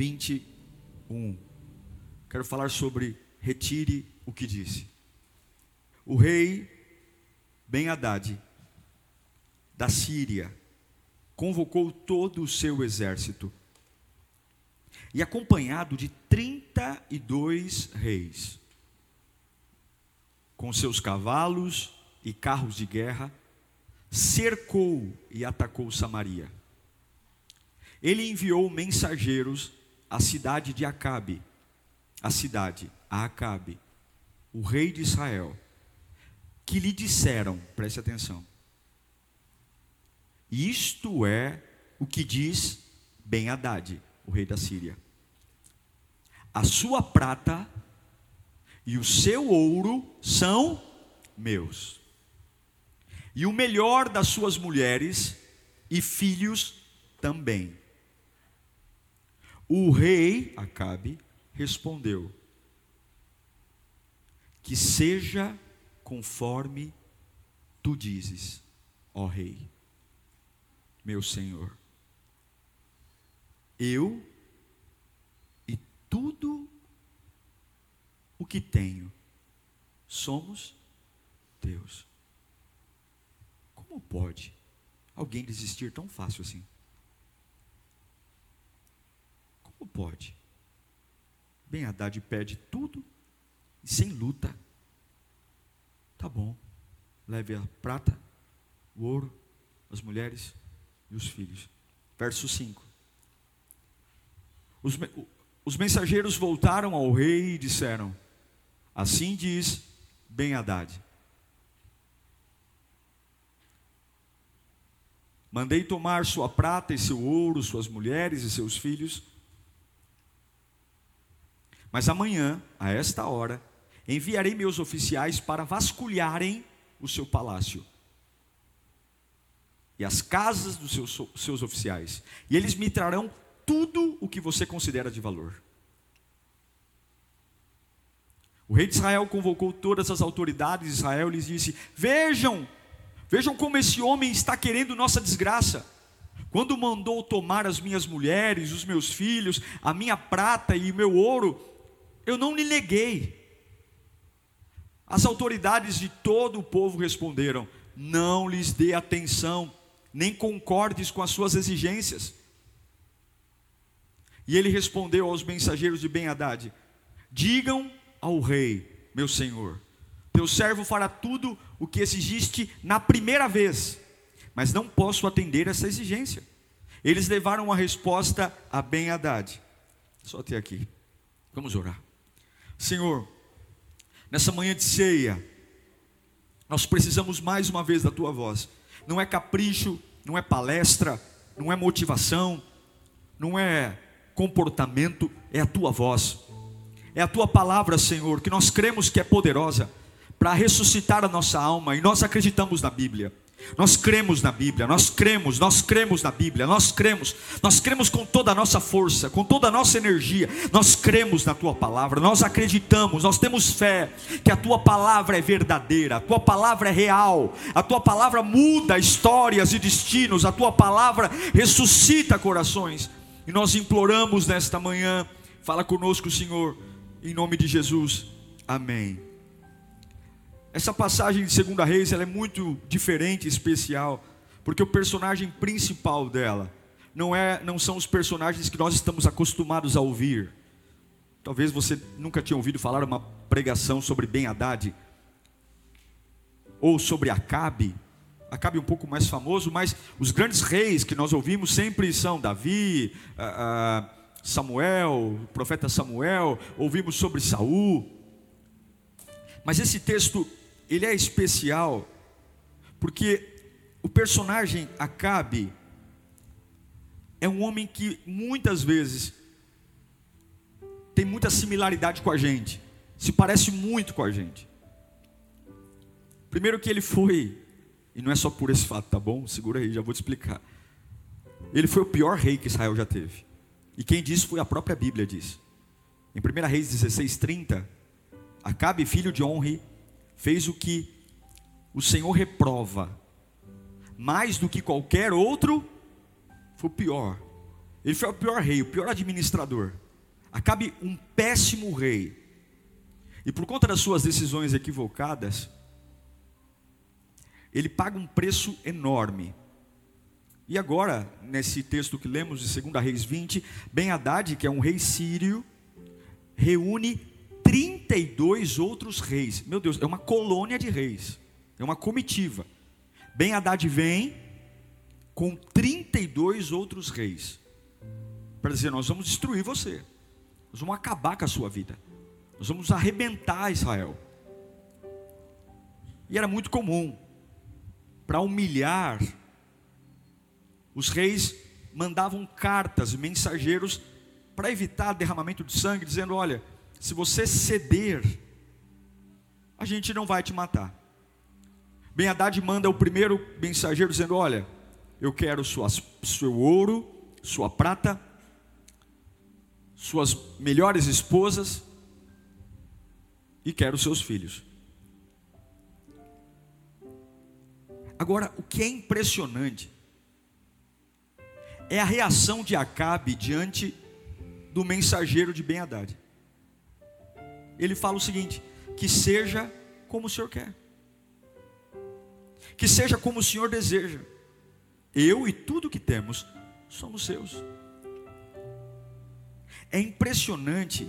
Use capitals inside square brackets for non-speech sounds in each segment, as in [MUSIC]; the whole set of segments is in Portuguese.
21. Quero falar sobre retire o que disse. O rei Ben Haddad da Síria convocou todo o seu exército e acompanhado de 32 reis com seus cavalos e carros de guerra cercou e atacou Samaria. Ele enviou mensageiros a cidade de Acabe, a cidade, a Acabe, o rei de Israel, que lhe disseram, preste atenção, isto é o que diz Ben Haddad, o rei da Síria. A sua prata e o seu ouro são meus. E o melhor das suas mulheres e filhos também. O rei Acabe respondeu: Que seja conforme tu dizes, ó rei, meu senhor. Eu e tudo o que tenho somos Deus. Como pode alguém desistir tão fácil assim? Como pode? Bem, Haddad pede tudo e sem luta. Tá bom. Leve a prata, o ouro, as mulheres e os filhos. Verso 5. Os, os mensageiros voltaram ao rei e disseram: Assim diz Ben Haddad. Mandei tomar sua prata e seu ouro, suas mulheres e seus filhos, mas amanhã, a esta hora, enviarei meus oficiais para vasculharem o seu palácio e as casas dos seus, seus oficiais, e eles me trarão tudo o que você considera de valor. O rei de Israel convocou todas as autoridades de Israel e lhes disse: Vejam, vejam como esse homem está querendo nossa desgraça. Quando mandou tomar as minhas mulheres, os meus filhos, a minha prata e o meu ouro, eu não lhe neguei. As autoridades de todo o povo responderam: Não lhes dê atenção, nem concordes com as suas exigências. E ele respondeu aos mensageiros de Ben-Hadad: Digam ao rei, meu senhor, teu servo fará tudo o que exigiste na primeira vez, mas não posso atender essa exigência. Eles levaram a resposta a Ben-Hadad. Só até aqui. Vamos orar. Senhor, nessa manhã de ceia, nós precisamos mais uma vez da tua voz. Não é capricho, não é palestra, não é motivação, não é comportamento, é a tua voz. É a tua palavra, Senhor, que nós cremos que é poderosa para ressuscitar a nossa alma e nós acreditamos na Bíblia. Nós cremos na Bíblia, nós cremos, nós cremos na Bíblia, nós cremos, nós cremos com toda a nossa força, com toda a nossa energia, nós cremos na tua palavra, nós acreditamos, nós temos fé que a tua palavra é verdadeira, a tua palavra é real, a tua palavra muda histórias e destinos, a tua palavra ressuscita corações, e nós imploramos nesta manhã, fala conosco, Senhor, em nome de Jesus, amém. Essa passagem de Segunda Reis é muito diferente, especial, porque o personagem principal dela não é, não são os personagens que nós estamos acostumados a ouvir. Talvez você nunca tinha ouvido falar uma pregação sobre Ben Haddad ou sobre Acabe. Acabe um pouco mais famoso, mas os grandes reis que nós ouvimos sempre são Davi, Samuel, o profeta Samuel. Ouvimos sobre Saul. Mas esse texto ele é especial porque o personagem Acabe é um homem que muitas vezes tem muita similaridade com a gente, se parece muito com a gente. Primeiro que ele foi, e não é só por esse fato, tá bom? Segura aí, já vou te explicar. Ele foi o pior rei que Israel já teve. E quem disse foi a própria Bíblia diz. Em 1 Reis 16:30, Acabe, filho de Onri, fez o que o Senhor reprova. Mais do que qualquer outro, foi o pior. Ele foi o pior rei, o pior administrador. Acabe um péssimo rei. E por conta das suas decisões equivocadas, ele paga um preço enorme. E agora, nesse texto que lemos de 2 Reis 20, Ben Haddad, que é um rei sírio, reúne 32 outros reis. Meu Deus, é uma colônia de reis, é uma comitiva. Ben Haddad vem com 32 outros reis para dizer: Nós vamos destruir você. Nós vamos acabar com a sua vida. Nós vamos arrebentar Israel. E era muito comum, para humilhar, os reis mandavam cartas, mensageiros, para evitar derramamento de sangue, dizendo: Olha, se você ceder, a gente não vai te matar. Ben Haddad manda o primeiro mensageiro dizendo: Olha, eu quero suas, seu ouro, sua prata, suas melhores esposas e quero seus filhos. Agora, o que é impressionante é a reação de Acabe diante do mensageiro de Ben Haddad. Ele fala o seguinte: que seja como o Senhor quer, que seja como o Senhor deseja. Eu e tudo que temos somos seus. É impressionante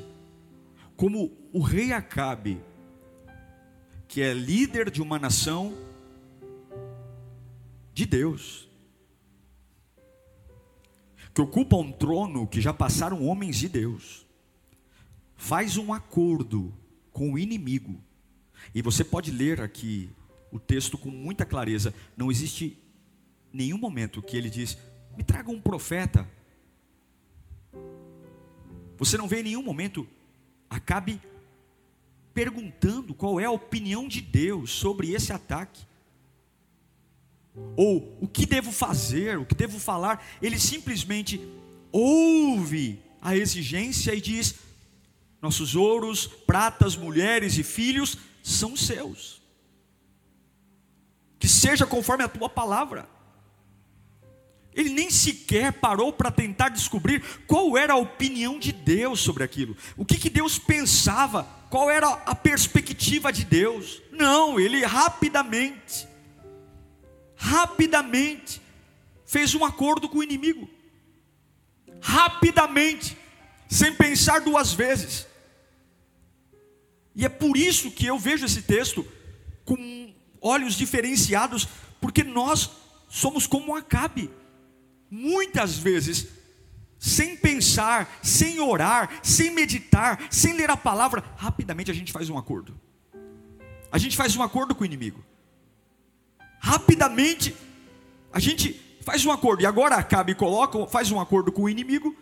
como o rei Acabe, que é líder de uma nação de Deus, que ocupa um trono que já passaram homens de Deus, faz um acordo com o inimigo. E você pode ler aqui o texto com muita clareza. Não existe nenhum momento que ele diz: "Me traga um profeta você não vê em nenhum momento Acabe perguntando qual é a opinião de Deus sobre esse ataque. Ou o que devo fazer, o que devo falar. Ele simplesmente ouve a exigência e diz: Nossos ouros, pratas, mulheres e filhos são seus. Que seja conforme a tua palavra. Ele nem sequer parou para tentar descobrir qual era a opinião de Deus sobre aquilo. O que, que Deus pensava, qual era a perspectiva de Deus. Não, ele rapidamente, rapidamente, fez um acordo com o inimigo. Rapidamente, sem pensar duas vezes. E é por isso que eu vejo esse texto com olhos diferenciados, porque nós somos como Acabe muitas vezes, sem pensar, sem orar, sem meditar, sem ler a palavra, rapidamente a gente faz um acordo. A gente faz um acordo com o inimigo. Rapidamente a gente faz um acordo. E agora acaba e coloca, faz um acordo com o inimigo.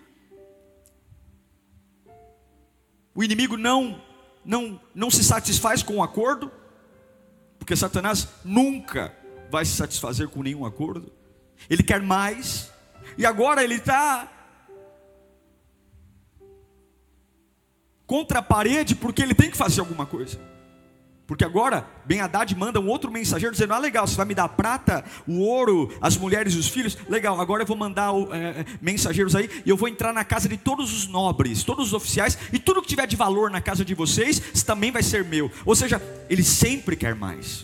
O inimigo não não não se satisfaz com o acordo, porque Satanás nunca vai se satisfazer com nenhum acordo. Ele quer mais. E agora ele está contra a parede porque ele tem que fazer alguma coisa. Porque agora Ben Haddad manda um outro mensageiro dizendo: Ah, legal, você vai me dar prata, o ouro, as mulheres e os filhos. Legal, agora eu vou mandar é, mensageiros aí e eu vou entrar na casa de todos os nobres, todos os oficiais, e tudo que tiver de valor na casa de vocês também vai ser meu. Ou seja, ele sempre quer mais.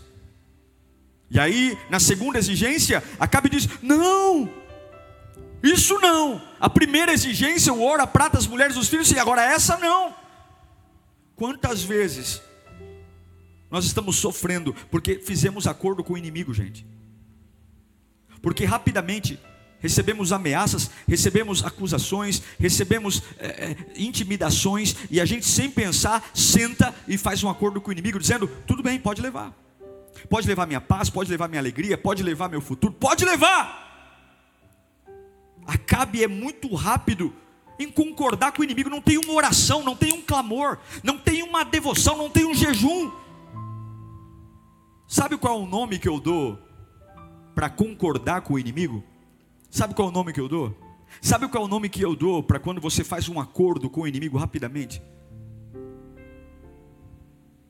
E aí, na segunda exigência, Acabe diz: Não, isso não. A primeira exigência, o ouro, a prata, as mulheres, os filhos, e agora essa não. Quantas vezes nós estamos sofrendo porque fizemos acordo com o inimigo, gente? Porque rapidamente recebemos ameaças, recebemos acusações, recebemos é, intimidações, e a gente, sem pensar, senta e faz um acordo com o inimigo, dizendo: tudo bem, pode levar, pode levar minha paz, pode levar minha alegria, pode levar meu futuro, pode levar. Acabe é muito rápido em concordar com o inimigo, não tem uma oração, não tem um clamor, não tem uma devoção, não tem um jejum. Sabe qual é o nome que eu dou para concordar com o inimigo? Sabe qual é o nome que eu dou? Sabe qual é o nome que eu dou para quando você faz um acordo com o inimigo rapidamente?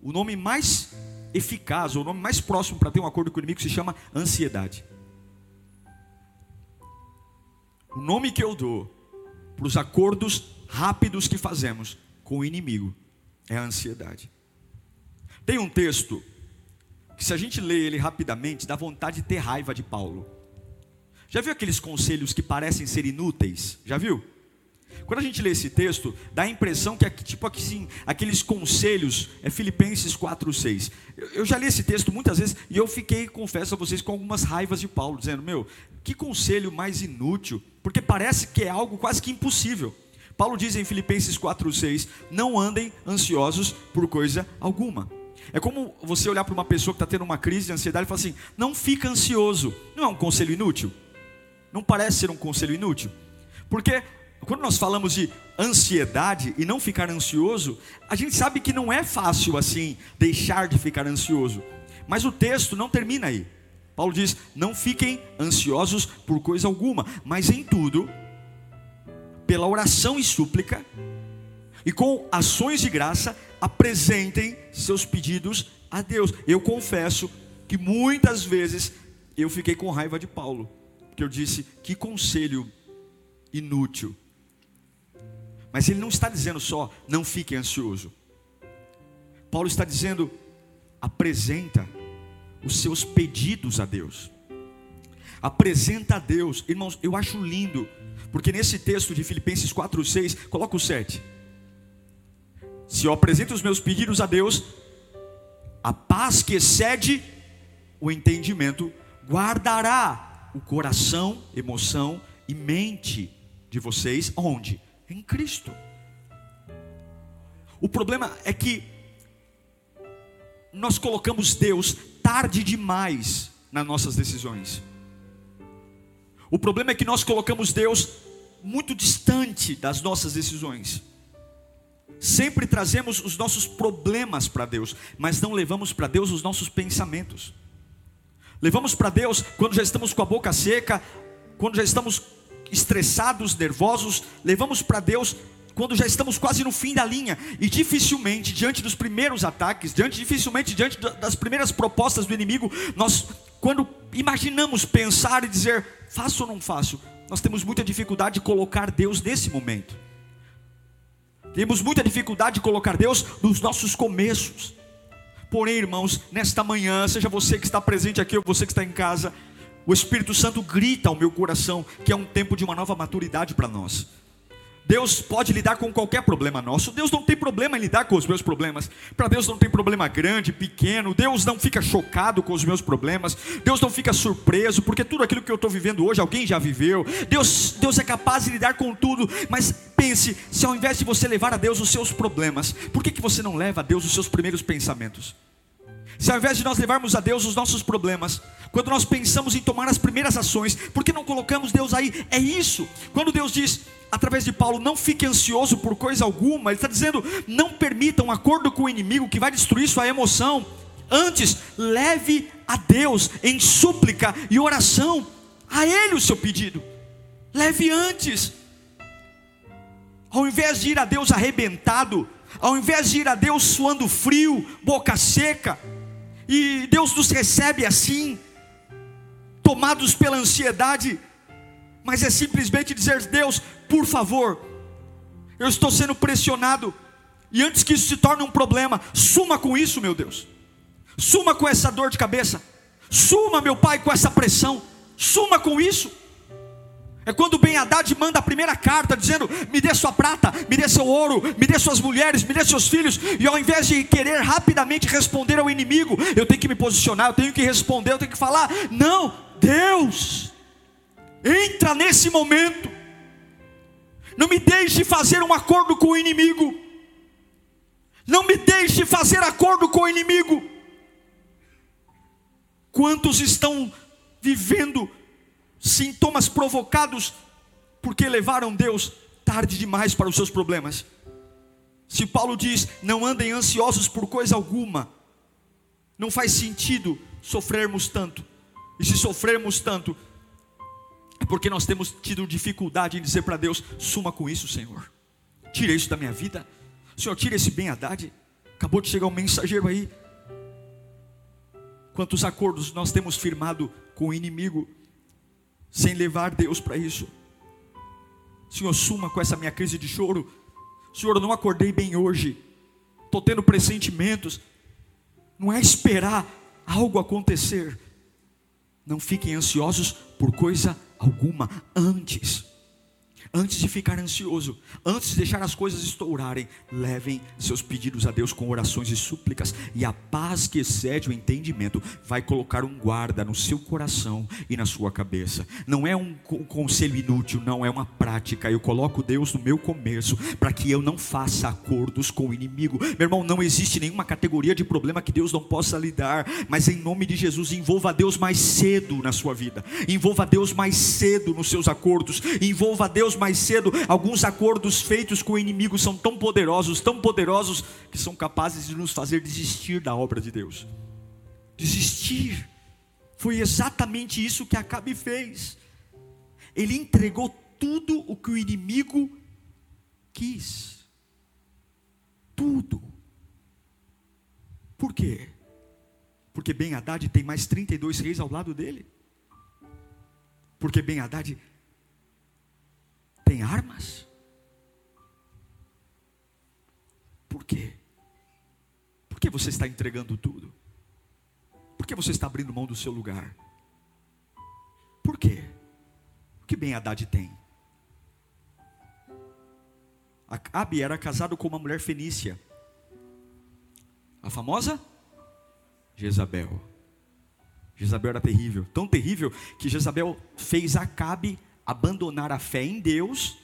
O nome mais eficaz, o nome mais próximo para ter um acordo com o inimigo se chama ansiedade. O nome que eu dou para os acordos rápidos que fazemos com o inimigo é a ansiedade. Tem um texto que, se a gente lê ele rapidamente, dá vontade de ter raiva de Paulo. Já viu aqueles conselhos que parecem ser inúteis? Já viu? Quando a gente lê esse texto, dá a impressão que, tipo assim, aqueles conselhos, é Filipenses 4,6. Eu, eu já li esse texto muitas vezes e eu fiquei, confesso a vocês, com algumas raivas de Paulo, dizendo: Meu, que conselho mais inútil, porque parece que é algo quase que impossível. Paulo diz em Filipenses 4,6: Não andem ansiosos por coisa alguma. É como você olhar para uma pessoa que está tendo uma crise de ansiedade e falar assim: Não fica ansioso. Não é um conselho inútil? Não parece ser um conselho inútil? Porque quando nós falamos de ansiedade e não ficar ansioso, a gente sabe que não é fácil assim deixar de ficar ansioso. Mas o texto não termina aí. Paulo diz: não fiquem ansiosos por coisa alguma, mas em tudo, pela oração e súplica, e com ações de graça, apresentem seus pedidos a Deus. Eu confesso que muitas vezes eu fiquei com raiva de Paulo, porque eu disse: que conselho inútil mas ele não está dizendo só, não fique ansioso. Paulo está dizendo, apresenta os seus pedidos a Deus. Apresenta a Deus. Irmãos, eu acho lindo, porque nesse texto de Filipenses 4:6, coloca o 7. Se eu apresento os meus pedidos a Deus, a paz que excede o entendimento guardará o coração, emoção e mente de vocês onde? em Cristo. O problema é que nós colocamos Deus tarde demais nas nossas decisões. O problema é que nós colocamos Deus muito distante das nossas decisões. Sempre trazemos os nossos problemas para Deus, mas não levamos para Deus os nossos pensamentos. Levamos para Deus quando já estamos com a boca seca, quando já estamos estressados, nervosos, levamos para Deus quando já estamos quase no fim da linha e dificilmente diante dos primeiros ataques, diante dificilmente diante das primeiras propostas do inimigo, nós quando imaginamos pensar e dizer faço ou não faço, nós temos muita dificuldade de colocar Deus nesse momento. Temos muita dificuldade de colocar Deus nos nossos começos. Porém, irmãos, nesta manhã, seja você que está presente aqui ou você que está em casa, o Espírito Santo grita ao meu coração que é um tempo de uma nova maturidade para nós. Deus pode lidar com qualquer problema nosso. Deus não tem problema em lidar com os meus problemas. Para Deus não tem problema grande, pequeno. Deus não fica chocado com os meus problemas. Deus não fica surpreso, porque tudo aquilo que eu estou vivendo hoje, alguém já viveu. Deus, Deus é capaz de lidar com tudo. Mas pense, se ao invés de você levar a Deus os seus problemas, por que, que você não leva a Deus os seus primeiros pensamentos? Se ao invés de nós levarmos a Deus os nossos problemas, quando nós pensamos em tomar as primeiras ações, por que não colocamos Deus aí? É isso. Quando Deus diz, através de Paulo, não fique ansioso por coisa alguma, Ele está dizendo, não permita um acordo com o inimigo que vai destruir sua emoção. Antes, leve a Deus em súplica e oração, a Ele o seu pedido. Leve antes. Ao invés de ir a Deus arrebentado, ao invés de ir a Deus suando frio, boca seca, e Deus nos recebe assim, tomados pela ansiedade, mas é simplesmente dizer: Deus, por favor, eu estou sendo pressionado, e antes que isso se torne um problema, suma com isso, meu Deus, suma com essa dor de cabeça, suma, meu Pai, com essa pressão, suma com isso. É quando Ben Haddad manda a primeira carta dizendo: Me dê sua prata, me dê seu ouro, me dê suas mulheres, me dê seus filhos. E ao invés de querer rapidamente responder ao inimigo, eu tenho que me posicionar, eu tenho que responder, eu tenho que falar: Não, Deus, entra nesse momento. Não me deixe fazer um acordo com o inimigo. Não me deixe fazer acordo com o inimigo. Quantos estão vivendo sintomas provocados porque levaram Deus tarde demais para os seus problemas. Se Paulo diz: não andem ansiosos por coisa alguma, não faz sentido sofrermos tanto. E se sofrermos tanto, é porque nós temos tido dificuldade em dizer para Deus: suma com isso, Senhor. Tira isso da minha vida. Senhor, tira esse bem Haddad. Acabou de chegar um mensageiro aí. Quantos acordos nós temos firmado com o inimigo, sem levar Deus para isso. Senhor, suma com essa minha crise de choro. Senhor, eu não acordei bem hoje. Estou tendo pressentimentos. Não é esperar algo acontecer. Não fiquem ansiosos por coisa alguma antes antes de ficar ansioso, antes de deixar as coisas estourarem, levem seus pedidos a Deus com orações e súplicas, e a paz que excede o entendimento vai colocar um guarda no seu coração e na sua cabeça. Não é um conselho inútil, não é uma prática. Eu coloco Deus no meu começo para que eu não faça acordos com o inimigo. Meu irmão, não existe nenhuma categoria de problema que Deus não possa lidar, mas em nome de Jesus, envolva Deus mais cedo na sua vida, envolva Deus mais cedo nos seus acordos, envolva Deus mais mais cedo, alguns acordos feitos com o inimigo são tão poderosos, tão poderosos, que são capazes de nos fazer desistir da obra de Deus. Desistir. Foi exatamente isso que Acabe fez. Ele entregou tudo o que o inimigo quis. Tudo. Por quê? Porque Ben Haddad tem mais 32 reis ao lado dele. Porque Ben Haddad tem armas? Por quê? Por que você está entregando tudo? Por que você está abrindo mão do seu lugar? Por quê? O que bem Haddad tem? Acabe era casado com uma mulher fenícia. A famosa Jezabel. Jezabel era terrível, tão terrível que Jezabel fez Acabe abandonar a fé em Deus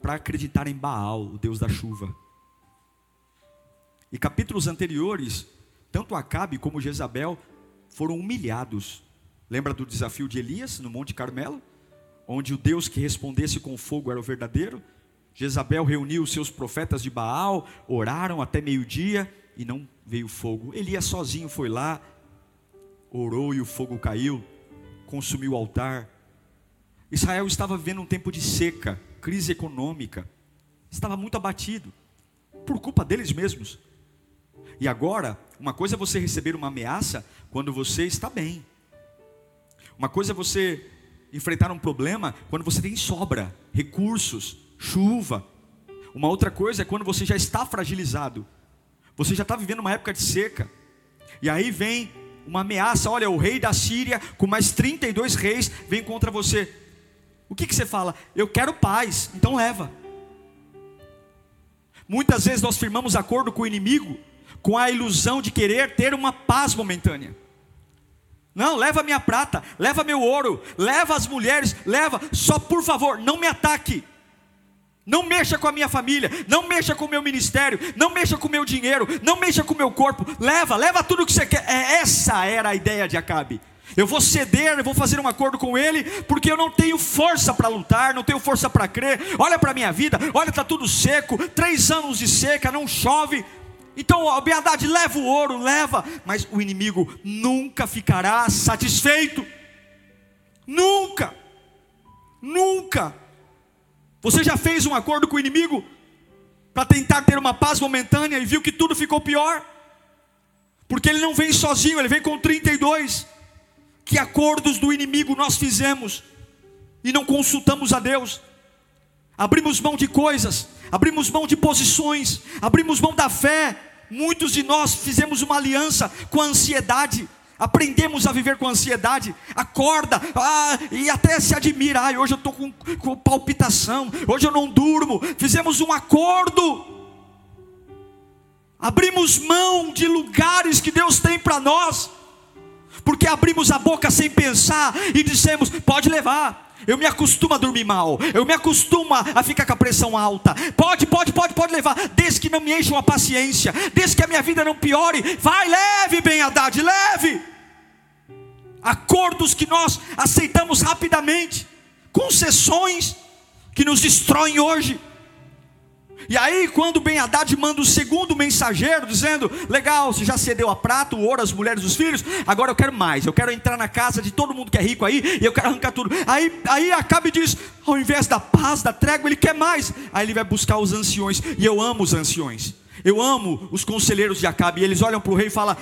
para acreditar em Baal, o Deus da chuva. E capítulos anteriores, tanto Acabe como Jezabel foram humilhados. Lembra do desafio de Elias no Monte Carmelo? Onde o Deus que respondesse com fogo era o verdadeiro? Jezabel reuniu os seus profetas de Baal, oraram até meio-dia e não veio fogo. Elias sozinho foi lá, orou e o fogo caiu, consumiu o altar, Israel estava vivendo um tempo de seca, crise econômica, estava muito abatido, por culpa deles mesmos. E agora, uma coisa é você receber uma ameaça quando você está bem, uma coisa é você enfrentar um problema quando você tem sobra, recursos, chuva. Uma outra coisa é quando você já está fragilizado, você já está vivendo uma época de seca, e aí vem uma ameaça: olha, o rei da Síria, com mais 32 reis, vem contra você. O que, que você fala? Eu quero paz, então leva. Muitas vezes nós firmamos acordo com o inimigo com a ilusão de querer ter uma paz momentânea. Não, leva minha prata, leva meu ouro, leva as mulheres, leva, só por favor, não me ataque. Não mexa com a minha família, não mexa com o meu ministério, não mexa com o meu dinheiro, não mexa com o meu corpo. Leva, leva tudo o que você quer. É, essa era a ideia de Acabe. Eu vou ceder, eu vou fazer um acordo com ele, porque eu não tenho força para lutar, não tenho força para crer. Olha para a minha vida, olha, está tudo seco, três anos de seca, não chove. Então, a Beadade leva o ouro, leva, mas o inimigo nunca ficará satisfeito. Nunca, nunca. Você já fez um acordo com o inimigo para tentar ter uma paz momentânea e viu que tudo ficou pior? Porque ele não vem sozinho, ele vem com 32 que acordos do inimigo nós fizemos e não consultamos a Deus. Abrimos mão de coisas, abrimos mão de posições, abrimos mão da fé. Muitos de nós fizemos uma aliança com a ansiedade. Aprendemos a viver com ansiedade, acorda ah, e até se admira. Ah, hoje eu estou com, com palpitação, hoje eu não durmo. Fizemos um acordo, abrimos mão de lugares que Deus tem para nós porque abrimos a boca sem pensar e dissemos: pode levar. Eu me acostumo a dormir mal, eu me acostumo a ficar com a pressão alta. Pode, pode, pode, pode levar, desde que não me encham a paciência, desde que a minha vida não piore. Vai, leve, bem Haddad, leve. Acordos que nós aceitamos rapidamente, concessões que nos destroem hoje. E aí, quando Ben Haddad manda o segundo mensageiro, dizendo: Legal, você já cedeu a prata, o ouro, as mulheres, os filhos, agora eu quero mais, eu quero entrar na casa de todo mundo que é rico aí, e eu quero arrancar tudo. Aí, aí Acabe diz: Ao invés da paz, da trégua, ele quer mais. Aí ele vai buscar os anciões, e eu amo os anciões, eu amo os conselheiros de Acabe, e eles olham para o rei e falam: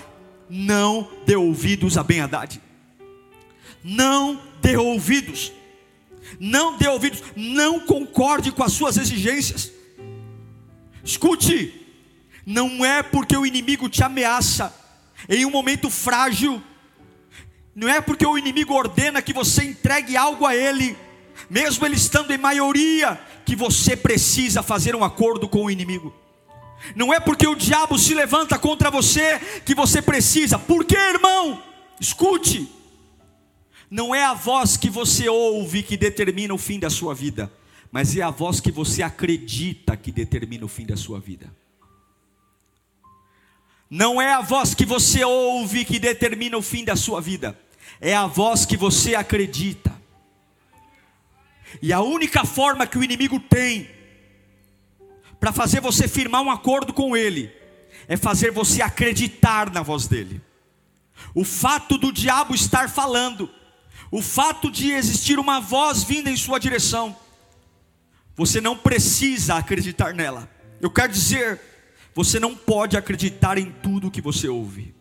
Não dê ouvidos a Ben Haddad, não dê ouvidos, não dê ouvidos, não concorde com as suas exigências. Escute, não é porque o inimigo te ameaça em um momento frágil, não é porque o inimigo ordena que você entregue algo a ele, mesmo ele estando em maioria, que você precisa fazer um acordo com o inimigo. Não é porque o diabo se levanta contra você que você precisa. Por que, irmão? Escute. Não é a voz que você ouve que determina o fim da sua vida mas é a voz que você acredita que determina o fim da sua vida. Não é a voz que você ouve que determina o fim da sua vida, é a voz que você acredita. E a única forma que o inimigo tem para fazer você firmar um acordo com ele é fazer você acreditar na voz dele. O fato do diabo estar falando, o fato de existir uma voz vinda em sua direção, você não precisa acreditar nela. Eu quero dizer, você não pode acreditar em tudo que você ouve.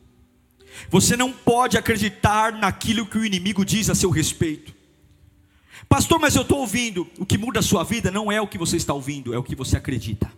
Você não pode acreditar naquilo que o inimigo diz a seu respeito. Pastor, mas eu estou ouvindo. O que muda a sua vida não é o que você está ouvindo, é o que você acredita.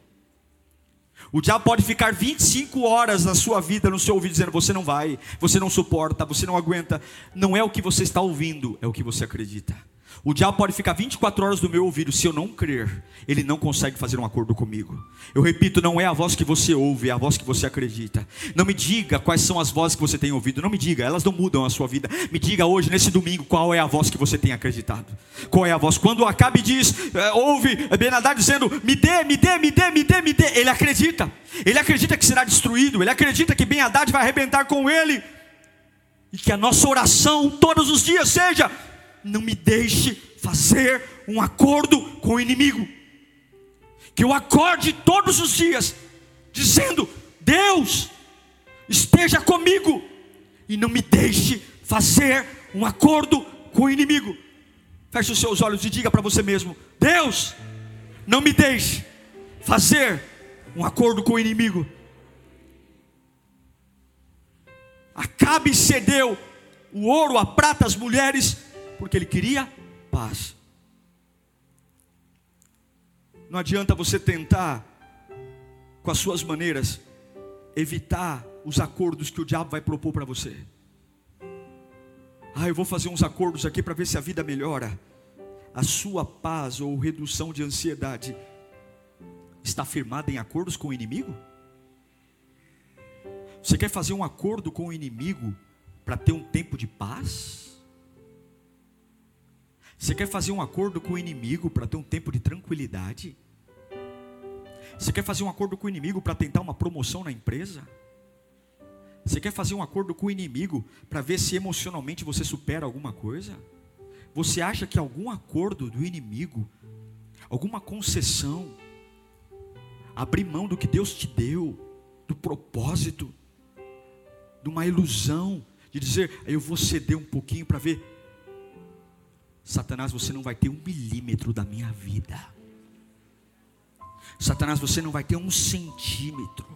O diabo pode ficar 25 horas na sua vida, no seu ouvido, dizendo: você não vai, você não suporta, você não aguenta. Não é o que você está ouvindo, é o que você acredita. O diabo pode ficar 24 horas no meu ouvido, se eu não crer, ele não consegue fazer um acordo comigo. Eu repito, não é a voz que você ouve, é a voz que você acredita. Não me diga quais são as vozes que você tem ouvido, não me diga, elas não mudam a sua vida. Me diga hoje, nesse domingo, qual é a voz que você tem acreditado. Qual é a voz? Quando Acabe diz, é, ouve Benadad dizendo, me dê, me dê, me dê, me dê, me dê, ele acredita. Ele acredita que será destruído, ele acredita que Ben Haddad vai arrebentar com ele. E que a nossa oração todos os dias seja não me deixe fazer um acordo com o inimigo. Que eu acorde todos os dias, dizendo: Deus, esteja comigo, e não me deixe fazer um acordo com o inimigo. Feche os seus olhos e diga para você mesmo: Deus, não me deixe fazer um acordo com o inimigo. Acabe cedeu o ouro, a prata, as mulheres porque ele queria paz. Não adianta você tentar, com as suas maneiras, evitar os acordos que o diabo vai propor para você. Ah, eu vou fazer uns acordos aqui para ver se a vida melhora. A sua paz ou redução de ansiedade está firmada em acordos com o inimigo? Você quer fazer um acordo com o inimigo para ter um tempo de paz? Você quer fazer um acordo com o inimigo para ter um tempo de tranquilidade? Você quer fazer um acordo com o inimigo para tentar uma promoção na empresa? Você quer fazer um acordo com o inimigo para ver se emocionalmente você supera alguma coisa? Você acha que algum acordo do inimigo, alguma concessão, abrir mão do que Deus te deu, do propósito, de uma ilusão, de dizer, eu vou ceder um pouquinho para ver Satanás, você não vai ter um milímetro da minha vida. Satanás, você não vai ter um centímetro.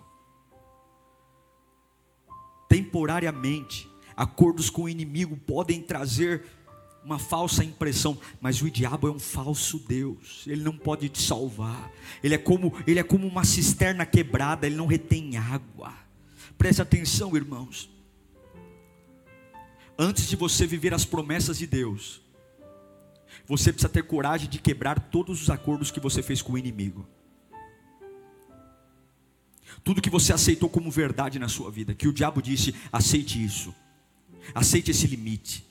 Temporariamente, acordos com o inimigo podem trazer uma falsa impressão, mas o diabo é um falso Deus. Ele não pode te salvar. Ele é como, ele é como uma cisterna quebrada, ele não retém água. Preste atenção, irmãos. Antes de você viver as promessas de Deus, você precisa ter coragem de quebrar todos os acordos que você fez com o inimigo. Tudo que você aceitou como verdade na sua vida, que o diabo disse: aceite isso, aceite esse limite,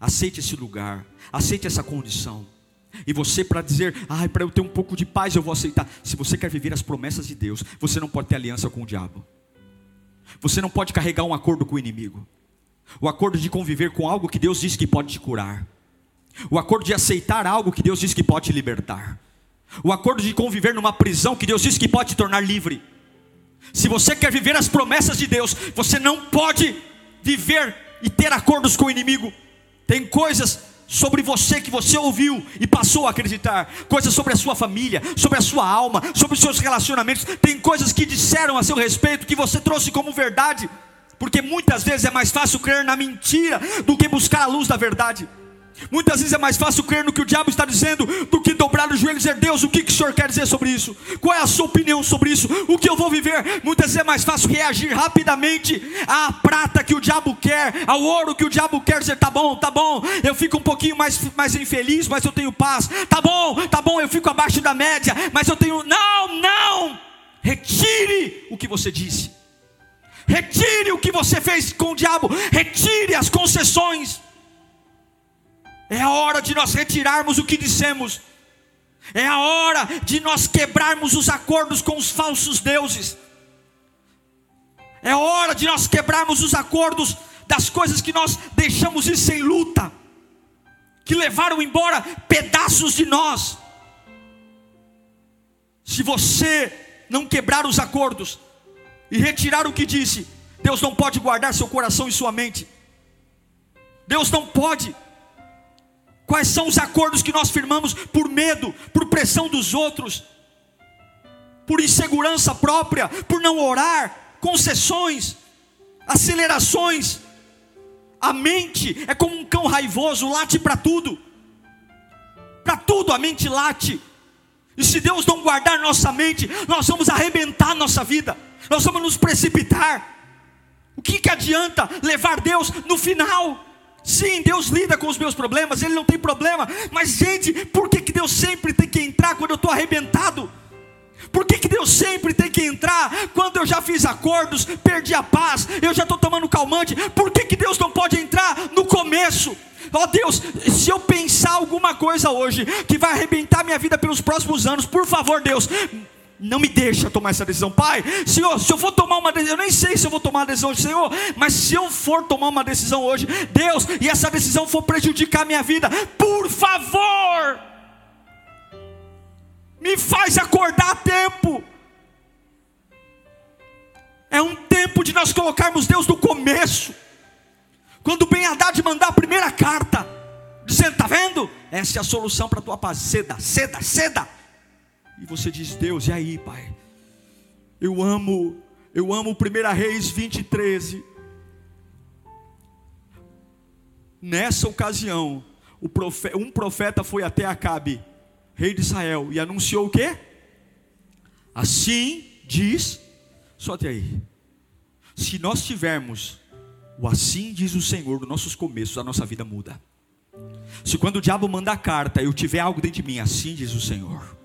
aceite esse lugar, aceite essa condição. E você, para dizer, ai, para eu ter um pouco de paz, eu vou aceitar. Se você quer viver as promessas de Deus, você não pode ter aliança com o diabo. Você não pode carregar um acordo com o inimigo. O acordo de conviver com algo que Deus disse que pode te curar. O acordo de aceitar algo que Deus diz que pode te libertar. O acordo de conviver numa prisão que Deus diz que pode te tornar livre. Se você quer viver as promessas de Deus, você não pode viver e ter acordos com o inimigo. Tem coisas sobre você que você ouviu e passou a acreditar, coisas sobre a sua família, sobre a sua alma, sobre os seus relacionamentos. Tem coisas que disseram a seu respeito que você trouxe como verdade, porque muitas vezes é mais fácil crer na mentira do que buscar a luz da verdade. Muitas vezes é mais fácil crer no que o diabo está dizendo do que dobrar os joelhos e dizer: Deus, o que, que o Senhor quer dizer sobre isso? Qual é a sua opinião sobre isso? O que eu vou viver? Muitas vezes é mais fácil reagir rapidamente à prata que o diabo quer, ao ouro que o diabo quer, dizer: Tá bom, tá bom, eu fico um pouquinho mais, mais infeliz, mas eu tenho paz. Tá bom, tá bom, eu fico abaixo da média, mas eu tenho. Não, não! Retire o que você disse. Retire o que você fez com o diabo. Retire as concessões. É a hora de nós retirarmos o que dissemos. É a hora de nós quebrarmos os acordos com os falsos deuses. É hora de nós quebrarmos os acordos das coisas que nós deixamos ir sem luta, que levaram embora pedaços de nós. Se você não quebrar os acordos e retirar o que disse, Deus não pode guardar seu coração e sua mente. Deus não pode. Quais são os acordos que nós firmamos por medo, por pressão dos outros, por insegurança própria, por não orar, concessões, acelerações. A mente é como um cão raivoso, late para tudo. Para tudo a mente late. E se Deus não guardar nossa mente, nós vamos arrebentar nossa vida. Nós vamos nos precipitar. O que, que adianta levar Deus no final? Sim, Deus lida com os meus problemas, Ele não tem problema. Mas, gente, por que, que Deus sempre tem que entrar quando eu estou arrebentado? Por que, que Deus sempre tem que entrar quando eu já fiz acordos, perdi a paz, eu já estou tomando calmante? Por que, que Deus não pode entrar no começo? Ó oh, Deus, se eu pensar alguma coisa hoje que vai arrebentar minha vida pelos próximos anos, por favor, Deus, não me deixa tomar essa decisão, Pai. Senhor, se eu for tomar uma decisão, eu nem sei se eu vou tomar uma decisão hoje, Senhor, mas se eu for tomar uma decisão hoje, Deus, e essa decisão for prejudicar a minha vida, por favor, me faz acordar a tempo. É um tempo de nós colocarmos Deus no começo. Quando Ben Haddad mandar a primeira carta, dizendo: Está vendo? Essa é a solução para a tua paz. Ceda, ceda, ceda e você diz: Deus, e aí, Pai? Eu amo, eu amo 1 Reis 20, 13. Nessa ocasião, profeta, um profeta foi até Acabe, rei de Israel, e anunciou o quê? Assim diz, só até aí. Se nós tivermos o assim diz o Senhor nos nossos começos, a nossa vida muda. Se quando o diabo manda a carta, eu tiver algo dentro de mim, assim diz o Senhor.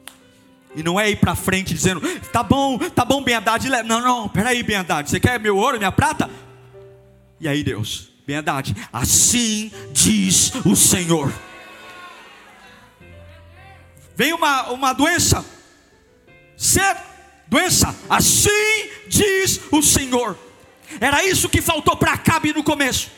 E não é ir para frente dizendo, tá bom, tá bom, Ben Haddad. Não, não, peraí, Ben Haddad, você quer meu ouro, minha prata? E aí, Deus, Ben Haddad, assim diz o Senhor. Vem uma, uma doença, ser doença, assim diz o Senhor. Era isso que faltou para Acabe no começo.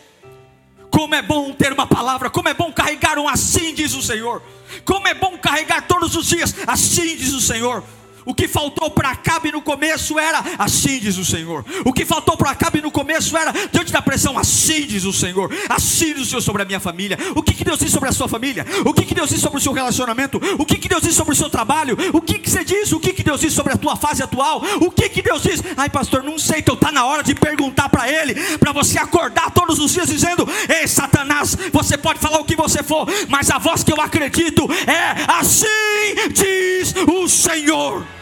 Como é bom ter uma palavra, como é bom carregar um assim, diz o Senhor. Como é bom carregar todos os dias, assim diz o Senhor. O que faltou para Acabe no começo era, assim diz o Senhor. O que faltou para Acabe no começo era, diante da pressão, assim diz o Senhor. Assim diz o Senhor sobre a minha família. O que, que Deus diz sobre a sua família? O que, que Deus diz sobre o seu relacionamento? O que, que Deus diz sobre o seu trabalho? O que, que você diz? O que, que Deus diz sobre a tua fase atual? O que, que Deus diz? Ai, pastor, não sei, então está na hora de perguntar para Ele, para você acordar todos os dias dizendo: Ei, Satanás, você pode falar o que você for, mas a voz que eu acredito é assim diz o Senhor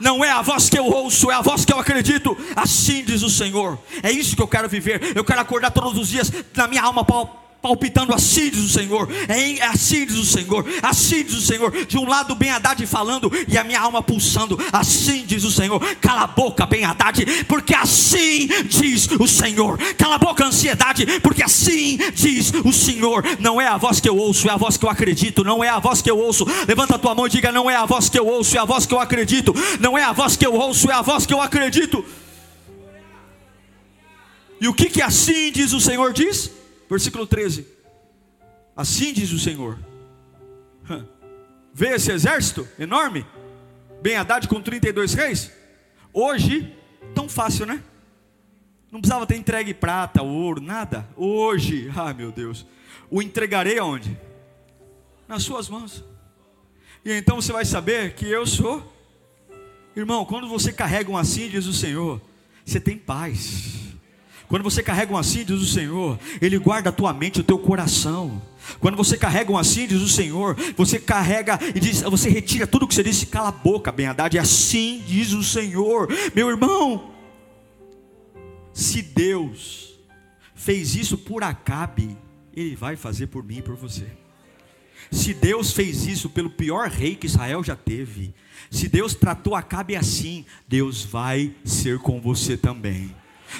não é a voz que eu ouço, é a voz que eu acredito. Assim diz o Senhor. É isso que eu quero viver. Eu quero acordar todos os dias na minha alma palpitando assim diz o Senhor, é diz o Senhor, assim diz o Senhor, de um lado bem Haddad falando e a minha alma pulsando, assim diz o Senhor, cala a boca bem Haddad, porque assim diz o Senhor, cala a boca ansiedade, porque assim diz o Senhor, não é a voz que eu ouço, é a voz que eu acredito, não é a voz que eu ouço, levanta a tua mão e diga, não é a voz que eu ouço, é a voz que eu acredito, não é a voz que eu ouço, é a voz que eu acredito, e o que que assim diz o Senhor diz? Versículo 13. Assim diz o Senhor. Vê esse exército enorme? Ben Haddad com 32 reis? Hoje, tão fácil, né? Não precisava ter entregue prata, ouro, nada. Hoje, [LAUGHS] ah meu Deus, o entregarei aonde? Nas suas mãos. E então você vai saber que eu sou. Irmão, quando você carrega um assim, diz o Senhor, você tem paz. Quando você carrega um assim, diz o Senhor, Ele guarda a tua mente, o teu coração. Quando você carrega um assim, diz o Senhor, você carrega e diz, você retira tudo que você disse, cala a boca, bem e assim diz o Senhor, meu irmão. Se Deus fez isso por Acabe, Ele vai fazer por mim e por você. Se Deus fez isso pelo pior rei que Israel já teve, se Deus tratou Acabe assim, Deus vai ser com você também.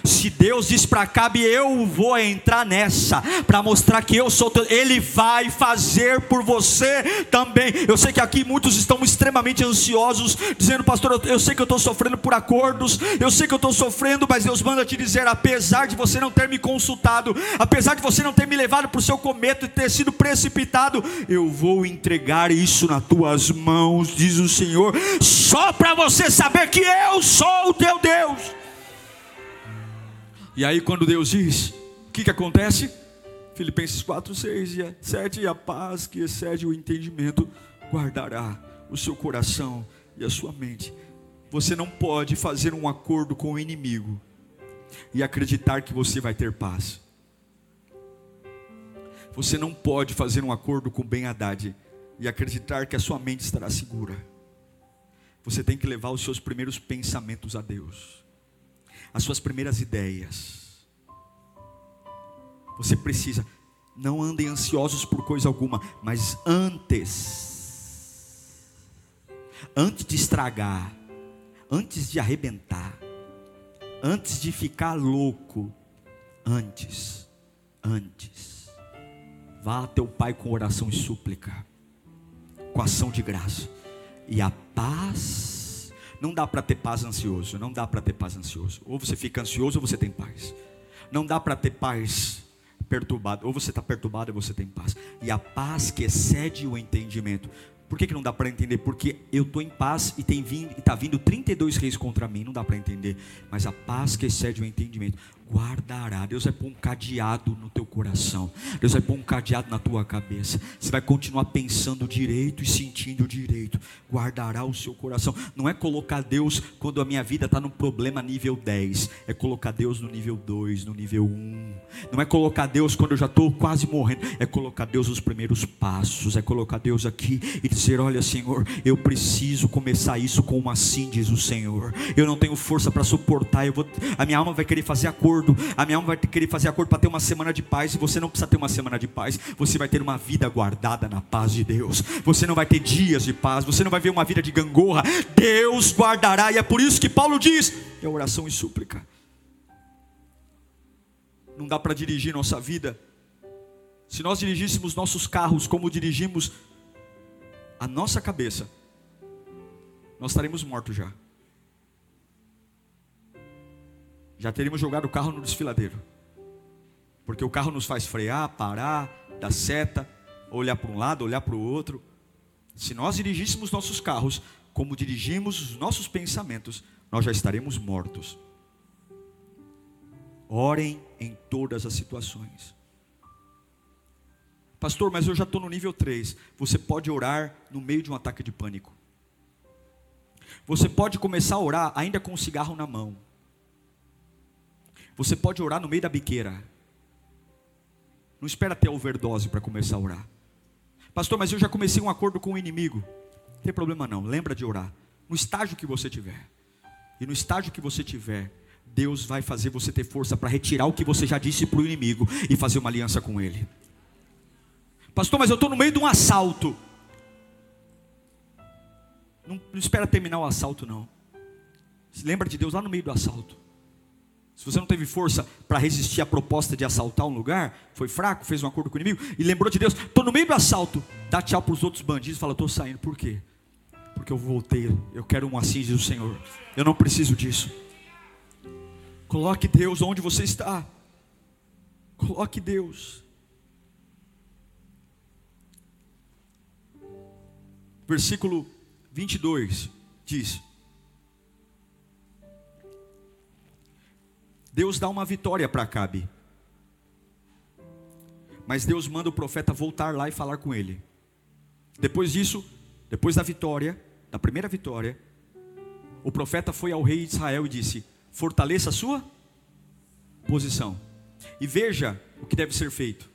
Se Deus diz para Cabe, eu vou entrar nessa, para mostrar que eu sou, Ele vai fazer por você também. Eu sei que aqui muitos estão extremamente ansiosos, dizendo, pastor, eu, eu sei que eu estou sofrendo por acordos, eu sei que eu estou sofrendo, mas Deus manda te dizer, apesar de você não ter me consultado, apesar de você não ter me levado para o seu cometo e ter sido precipitado, eu vou entregar isso nas tuas mãos, diz o Senhor, só para você saber que eu sou o teu Deus. E aí, quando Deus diz, o que, que acontece? Filipenses 4, 6 e 7: E a paz que excede o entendimento guardará o seu coração e a sua mente. Você não pode fazer um acordo com o inimigo e acreditar que você vai ter paz. Você não pode fazer um acordo com Ben Haddad e acreditar que a sua mente estará segura. Você tem que levar os seus primeiros pensamentos a Deus as suas primeiras ideias. Você precisa, não andem ansiosos por coisa alguma, mas antes, antes de estragar, antes de arrebentar, antes de ficar louco, antes, antes, vá a teu pai com oração e súplica, com ação de graça, e a paz não dá para ter paz ansioso, não dá para ter paz ansioso. Ou você fica ansioso ou você tem paz. Não dá para ter paz perturbado, ou você está perturbado ou você tem paz. E a paz que excede o entendimento. Por que, que não dá para entender? Porque eu estou em paz e tem vindo, está vindo 32 reis contra mim, não dá para entender. Mas a paz que excede o entendimento guardará. Deus vai pôr um cadeado no teu coração. Deus vai pôr um cadeado na tua cabeça. Você vai continuar pensando direito e sentindo direito. Guardará o seu coração. Não é colocar Deus quando a minha vida está no problema nível 10. É colocar Deus no nível 2, no nível 1. Não é colocar Deus quando eu já estou quase morrendo. É colocar Deus nos primeiros passos. É colocar Deus aqui e dizer: Olha, Senhor, eu preciso começar isso com uma assim, diz o Senhor. Eu não tenho força para suportar. Eu vou, a minha alma vai querer fazer acordo acordo. A minha alma vai querer fazer acordo para ter uma semana de paz. E você não precisa ter uma semana de paz. Você vai ter uma vida guardada na paz de Deus. Você não vai ter dias de paz. Você não vai ver uma vida de gangorra. Deus guardará. E é por isso que Paulo diz: é oração e súplica. Não dá para dirigir nossa vida. Se nós dirigíssemos nossos carros como dirigimos a nossa cabeça, nós estaremos mortos já. Já teríamos jogado o carro no desfiladeiro. Porque o carro nos faz frear, parar, dar seta, olhar para um lado, olhar para o outro. Se nós dirigíssemos nossos carros como dirigimos os nossos pensamentos, nós já estaremos mortos. Orem em todas as situações. Pastor, mas eu já estou no nível 3. Você pode orar no meio de um ataque de pânico. Você pode começar a orar ainda com um cigarro na mão. Você pode orar no meio da biqueira. Não espera ter overdose para começar a orar. Pastor, mas eu já comecei um acordo com o inimigo. Não tem problema não, lembra de orar. No estágio que você tiver. E no estágio que você tiver, Deus vai fazer você ter força para retirar o que você já disse para o inimigo e fazer uma aliança com ele. Pastor, mas eu estou no meio de um assalto. Não, não espera terminar o assalto, não. Lembra de Deus lá no meio do assalto. Se você não teve força para resistir à proposta de assaltar um lugar, foi fraco, fez um acordo com o inimigo e lembrou de Deus, estou no meio do assalto, dá tchau para os outros bandidos e fala, estou saindo. Por quê? Porque eu voltei, eu quero um assim, diz o Senhor. Eu não preciso disso. Coloque Deus onde você está. Coloque Deus. Versículo 22 diz: Deus dá uma vitória para Acabe. Mas Deus manda o profeta voltar lá e falar com ele. Depois disso, depois da vitória, da primeira vitória, o profeta foi ao rei de Israel e disse: Fortaleça a sua posição. E veja o que deve ser feito.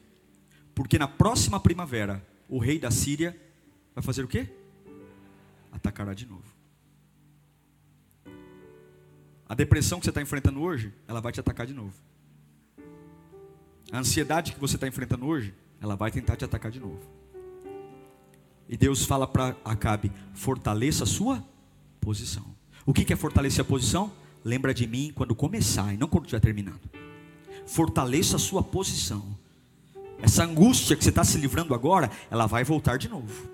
Porque na próxima primavera, o rei da Síria vai fazer o quê? Atacará de novo. A depressão que você está enfrentando hoje, ela vai te atacar de novo. A ansiedade que você está enfrentando hoje, ela vai tentar te atacar de novo. E Deus fala para Acabe: fortaleça a sua posição. O que é fortalecer a posição? Lembra de mim quando começar e não quando estiver terminando. Fortaleça a sua posição. Essa angústia que você está se livrando agora, ela vai voltar de novo.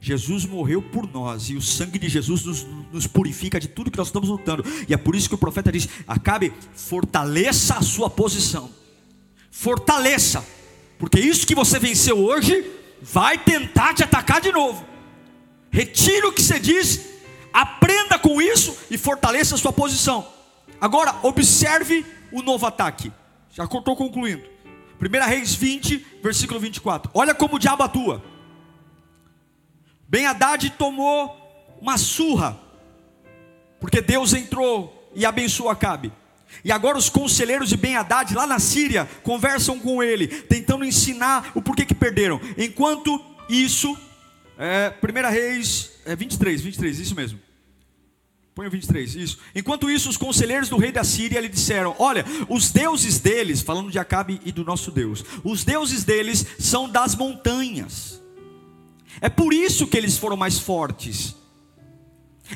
Jesus morreu por nós e o sangue de Jesus nos, nos, purifica de tudo que nós estamos lutando. E é por isso que o profeta diz: Acabe, fortaleça a sua posição. Fortaleça, porque isso que você venceu hoje vai tentar te atacar de novo. Retira o que você diz, aprenda com isso e fortaleça a sua posição. Agora, observe o novo ataque. Já estou concluindo. 1 Reis 20, versículo 24. Olha como o diabo atua. Ben Haddad tomou uma surra, porque Deus entrou e abençoou Acabe. E agora os conselheiros de Ben Haddad lá na Síria conversam com ele, tentando ensinar o porquê que perderam. Enquanto isso, é, 1 Reis é 23, 23, isso mesmo. Põe o 23, isso. Enquanto isso, os conselheiros do rei da Síria lhe disseram: Olha, os deuses deles, falando de Acabe e do nosso Deus, os deuses deles são das montanhas é por isso que eles foram mais fortes.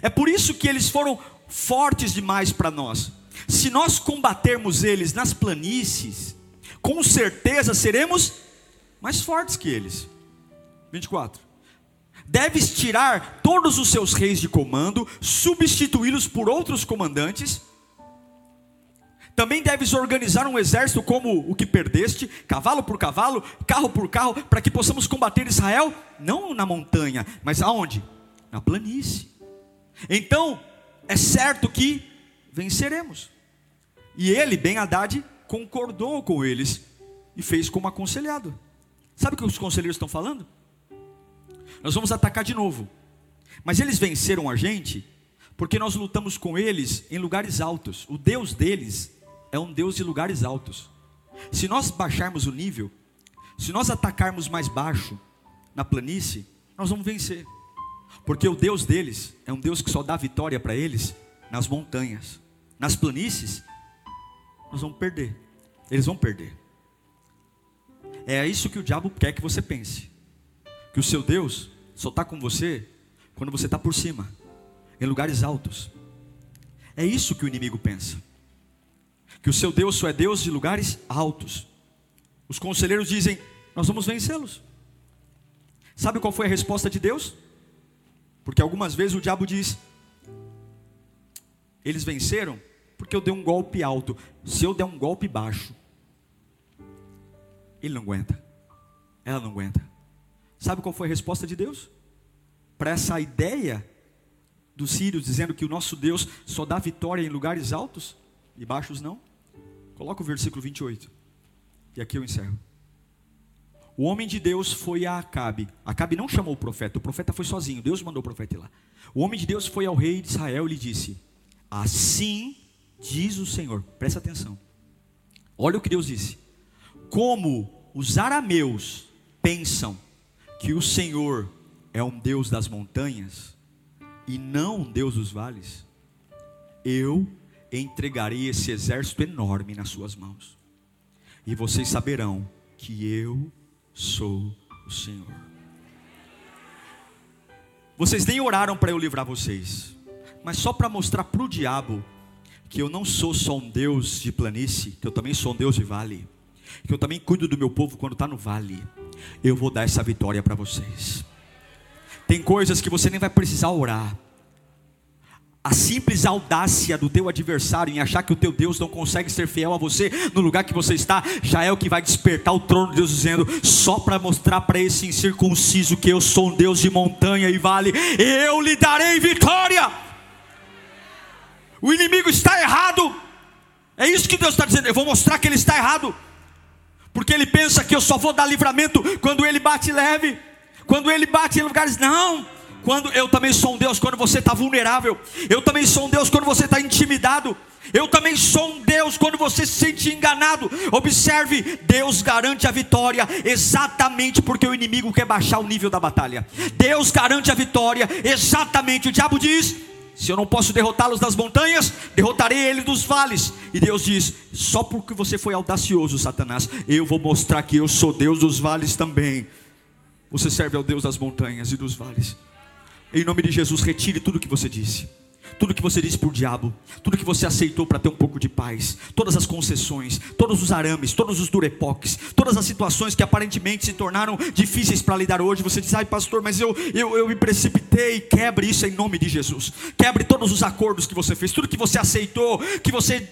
É por isso que eles foram fortes demais para nós. Se nós combatermos eles nas planícies, com certeza seremos mais fortes que eles. 24. Deves tirar todos os seus reis de comando, substituí-los por outros comandantes também deves organizar um exército como o que perdeste, cavalo por cavalo, carro por carro, para que possamos combater Israel, não na montanha, mas aonde? Na planície. Então, é certo que venceremos. E ele, Ben Haddad, concordou com eles e fez como aconselhado. Sabe o que os conselheiros estão falando? Nós vamos atacar de novo. Mas eles venceram a gente porque nós lutamos com eles em lugares altos. O Deus deles é um Deus de lugares altos. Se nós baixarmos o nível, se nós atacarmos mais baixo na planície, nós vamos vencer. Porque o Deus deles é um Deus que só dá vitória para eles nas montanhas. Nas planícies, nós vamos perder. Eles vão perder. É isso que o diabo quer que você pense. Que o seu Deus só está com você quando você está por cima, em lugares altos. É isso que o inimigo pensa que o seu Deus só é Deus de lugares altos. Os conselheiros dizem: Nós vamos vencê-los. Sabe qual foi a resposta de Deus? Porque algumas vezes o diabo diz: Eles venceram porque eu dei um golpe alto. Se eu der um golpe baixo, ele não aguenta. Ela não aguenta. Sabe qual foi a resposta de Deus? Para essa ideia dos sírios dizendo que o nosso Deus só dá vitória em lugares altos e baixos não? Coloca o versículo 28. E aqui eu encerro. O homem de Deus foi a Acabe. Acabe não chamou o profeta, o profeta foi sozinho, Deus mandou o profeta ir lá. O homem de Deus foi ao rei de Israel e lhe disse: Assim diz o Senhor, presta atenção. Olha o que Deus disse: Como os arameus pensam que o Senhor é um Deus das montanhas e não um Deus dos vales, eu entregarei esse exército enorme nas suas mãos. E vocês saberão que eu sou o Senhor. Vocês nem oraram para eu livrar vocês, mas só para mostrar para o diabo que eu não sou só um Deus de planície, que eu também sou um Deus de vale, que eu também cuido do meu povo quando está no vale. Eu vou dar essa vitória para vocês. Tem coisas que você nem vai precisar orar. A simples audácia do teu adversário em achar que o teu Deus não consegue ser fiel a você no lugar que você está, já é o que vai despertar o trono de Deus dizendo: só para mostrar para esse incircunciso que eu sou um Deus de montanha e vale, eu lhe darei vitória. O inimigo está errado, é isso que Deus está dizendo. Eu vou mostrar que ele está errado, porque ele pensa que eu só vou dar livramento quando ele bate leve, quando ele bate em lugares, não. Quando eu também sou um Deus quando você está vulnerável. Eu também sou um Deus quando você está intimidado. Eu também sou um Deus quando você se sente enganado. Observe, Deus garante a vitória exatamente porque o inimigo quer baixar o nível da batalha. Deus garante a vitória exatamente. O diabo diz: se eu não posso derrotá-los das montanhas, derrotarei ele dos vales. E Deus diz: só porque você foi audacioso, Satanás, eu vou mostrar que eu sou Deus dos vales também. Você serve ao Deus das montanhas e dos vales. Em nome de Jesus, retire tudo o que você disse. Tudo que você disse para o diabo, tudo que você aceitou para ter um pouco de paz, todas as concessões, todos os arames, todos os durepoques, todas as situações que aparentemente se tornaram difíceis para lidar hoje, você diz, ai pastor, mas eu, eu, eu me precipitei, quebre isso em nome de Jesus, quebre todos os acordos que você fez, tudo que você aceitou, que você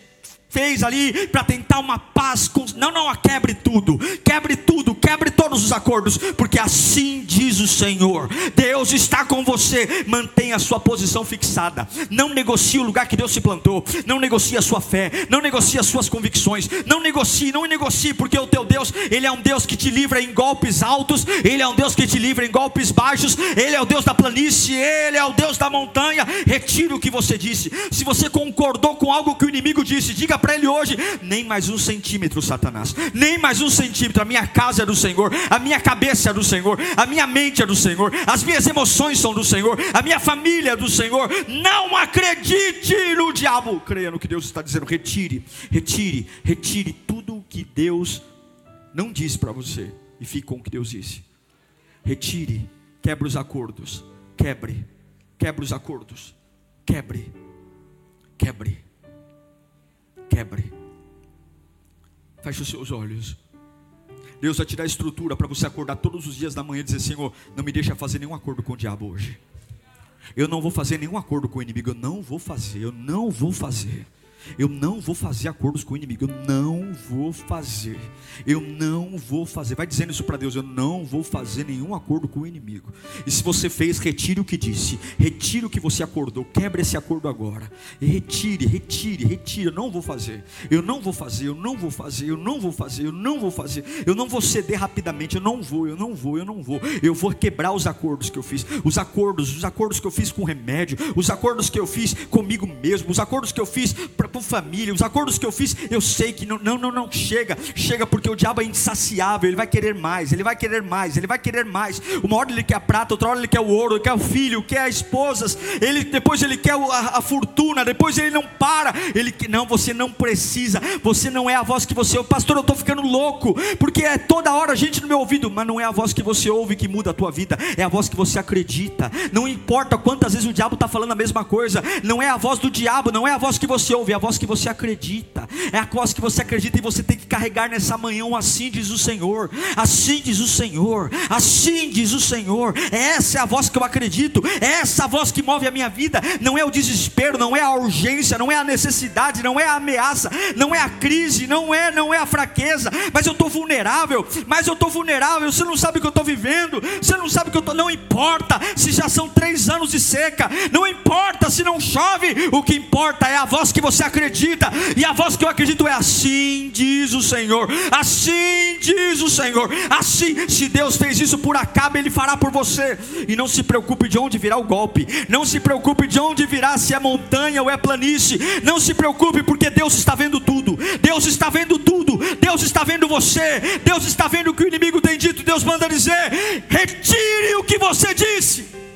fez ali para tentar uma paz com. Não, não, quebre tudo, quebre tudo, quebre todos os acordos, porque assim diz o Senhor: Deus está com você, mantenha a sua posição fixada, não negocie o lugar que Deus se plantou, não negocie a sua fé, não negocie as suas convicções, não negocie, não negocie, porque o teu Deus, Ele é um Deus que te livra em golpes altos, Ele é um Deus que te livra em golpes baixos, Ele é o Deus da planície, Ele é o Deus da montanha. Retire o que você disse, se você concordou com algo que o inimigo disse, diga para ele hoje: nem mais um centímetro, Satanás, nem mais um centímetro. A minha casa é do Senhor, a minha cabeça é do Senhor, a minha mente é do Senhor, as minhas emoções são do Senhor, a minha família é do Senhor. Não acredite no diabo, creia no que Deus está dizendo. Retire, retire, retire tudo o que Deus não disse para você e fique com o que Deus disse. Retire, quebre os acordos, quebre, quebre os acordos, quebre, quebre quebre. Feche os seus olhos. Deus vai te dar estrutura para você acordar todos os dias da manhã e dizer: Senhor, não me deixa fazer nenhum acordo com o diabo hoje. Eu não vou fazer nenhum acordo com o inimigo. Eu não vou fazer. Eu não vou fazer. Eu não vou fazer acordos com o inimigo. Eu não vou fazer. Eu não vou fazer. Vai dizendo isso para Deus. Eu não vou fazer nenhum acordo com o inimigo. E se você fez, retire o que disse. Retire o que você acordou. Quebre esse acordo agora. Retire, retire, retire. Eu não vou fazer. Eu não vou fazer. Eu não vou fazer. Eu não vou fazer. Eu não vou fazer. Eu não vou ceder rapidamente. Eu não vou. Eu não vou. Eu não vou. Eu vou quebrar os acordos que eu fiz. Os acordos. Os acordos que eu fiz com remédio. Os acordos que eu fiz comigo mesmo. Os acordos que eu fiz para com família, os acordos que eu fiz, eu sei que não, não, não, não chega, chega porque o diabo é insaciável, ele vai querer mais, ele vai querer mais, ele vai querer mais. Uma hora ele quer a prata, outra hora ele quer o ouro, ele quer o filho, quer as esposas, ele depois ele quer a, a fortuna, depois ele não para, ele não, você não precisa, você não é a voz que você ouve, pastor, eu estou ficando louco, porque é toda hora gente no meu ouvido, mas não é a voz que você ouve que muda a tua vida, é a voz que você acredita. Não importa quantas vezes o diabo está falando a mesma coisa, não é a voz do diabo, não é a voz que você ouve, é a voz que você acredita, é a voz que você acredita e você tem que carregar nessa manhã. Assim diz o Senhor, assim diz o Senhor, assim diz o Senhor. Essa é a voz que eu acredito, essa voz que move a minha vida. Não é o desespero, não é a urgência, não é a necessidade, não é a ameaça, não é a crise, não é, não é a fraqueza. Mas eu estou vulnerável, mas eu estou vulnerável. Você não sabe o que eu estou vivendo, você não sabe o que eu estou. Não importa se já são três anos de seca, não importa se não chove. O que importa é a voz que você acredita acredita, e a voz que eu acredito é assim diz o Senhor, assim diz o Senhor, assim, se Deus fez isso por acaso, Ele fará por você, e não se preocupe de onde virá o golpe, não se preocupe de onde virá, se é montanha ou é planície, não se preocupe, porque Deus está vendo tudo, Deus está vendo tudo, Deus está vendo você, Deus está vendo o que o inimigo tem dito, Deus manda dizer: retire o que você disse.